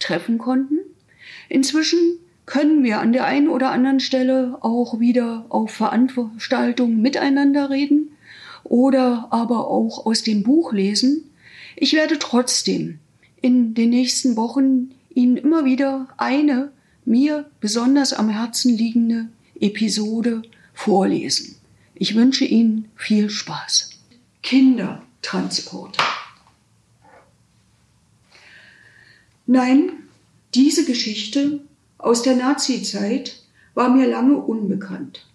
treffen konnten. Inzwischen können wir an der einen oder anderen Stelle auch wieder auf Veranstaltungen miteinander reden oder aber auch aus dem Buch lesen. Ich werde trotzdem in den nächsten Wochen Ihnen immer wieder eine mir besonders am Herzen liegende Episode vorlesen. Ich wünsche Ihnen viel Spaß. Kindertransport. Nein, diese Geschichte aus der Nazizeit war mir lange unbekannt.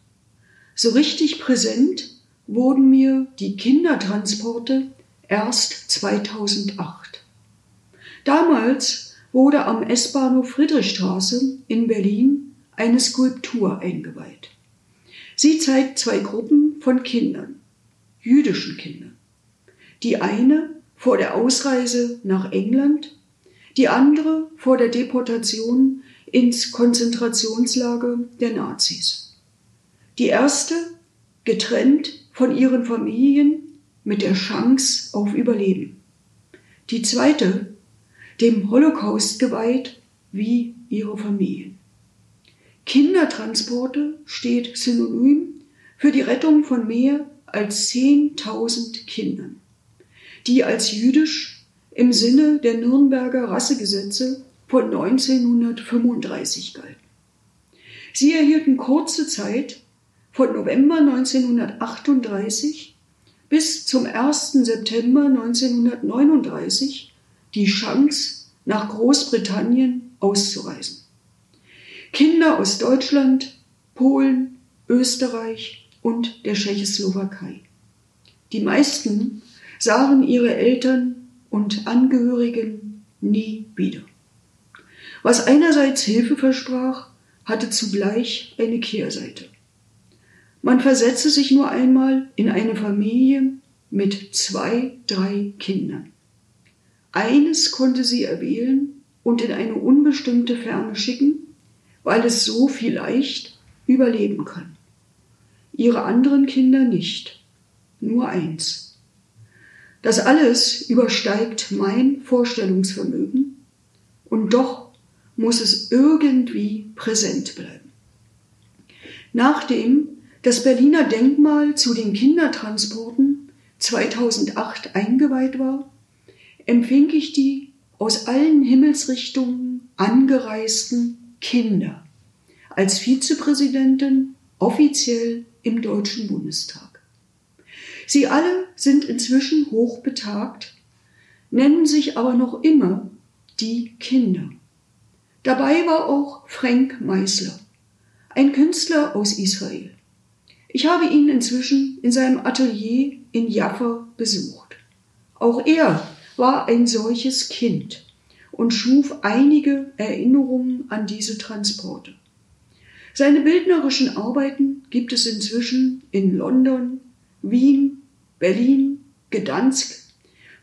So richtig präsent wurden mir die Kindertransporte erst 2008. Damals wurde am S-Bahnhof Friedrichstraße in Berlin eine Skulptur eingeweiht. Sie zeigt zwei Gruppen von Kindern, jüdischen Kindern. Die eine vor der Ausreise nach England, die andere vor der Deportation ins Konzentrationslager der Nazis. Die erste getrennt von ihren Familien mit der Chance auf Überleben. Die zweite dem Holocaust geweiht wie ihre Familien. Kindertransporte steht synonym für die Rettung von mehr als 10.000 Kindern, die als jüdisch im Sinne der Nürnberger Rassegesetze von 1935 galten. Sie erhielten kurze Zeit von November 1938 bis zum 1. September 1939 die Chance, nach Großbritannien auszureisen. Kinder aus Deutschland, Polen, Österreich und der Tschechoslowakei. Die meisten sahen ihre Eltern und Angehörigen nie wieder. Was einerseits Hilfe versprach, hatte zugleich eine Kehrseite. Man versetze sich nur einmal in eine Familie mit zwei, drei Kindern. Eines konnte sie erwählen und in eine unbestimmte Ferne schicken, weil es so vielleicht überleben kann. Ihre anderen Kinder nicht, nur eins. Das alles übersteigt mein Vorstellungsvermögen und doch muss es irgendwie präsent bleiben. Nachdem das Berliner Denkmal zu den Kindertransporten 2008 eingeweiht war, empfing ich die aus allen Himmelsrichtungen angereisten Kinder als Vizepräsidentin offiziell im Deutschen Bundestag. Sie alle sind inzwischen hochbetagt, nennen sich aber noch immer die Kinder. Dabei war auch Frank Meisler, ein Künstler aus Israel. Ich habe ihn inzwischen in seinem Atelier in Jaffa besucht. Auch er war ein solches Kind und schuf einige Erinnerungen an diese Transporte. Seine bildnerischen Arbeiten gibt es inzwischen in London, Wien, Berlin, Gdansk,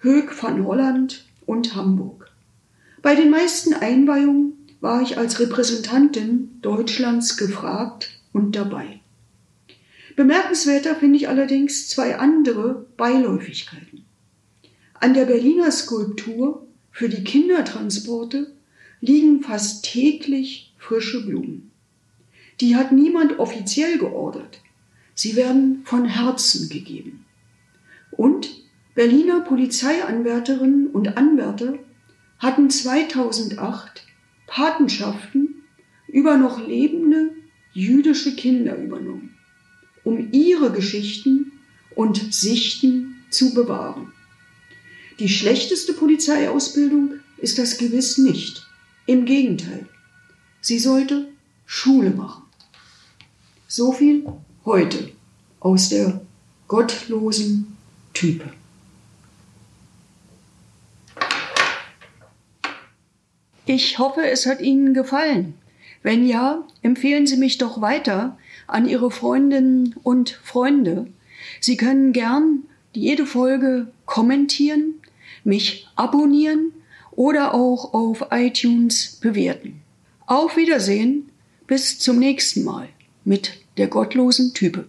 Höck van Holland und Hamburg. Bei den meisten Einweihungen war ich als Repräsentantin Deutschlands gefragt und dabei. Bemerkenswerter finde ich allerdings zwei andere Beiläufigkeiten. An der Berliner Skulptur für die Kindertransporte liegen fast täglich frische Blumen. Die hat niemand offiziell geordert. Sie werden von Herzen gegeben. Und Berliner Polizeianwärterinnen und Anwärter hatten 2008 Patenschaften über noch lebende jüdische Kinder übernommen, um ihre Geschichten und Sichten zu bewahren. Die schlechteste Polizeiausbildung ist das gewiss nicht. Im Gegenteil. Sie sollte Schule machen. So viel heute aus der gottlosen Type. Ich hoffe, es hat Ihnen gefallen. Wenn ja, empfehlen Sie mich doch weiter an Ihre Freundinnen und Freunde. Sie können gern jede Folge kommentieren, mich abonnieren oder auch auf iTunes bewerten. Auf Wiedersehen, bis zum nächsten Mal mit der gottlosen Type.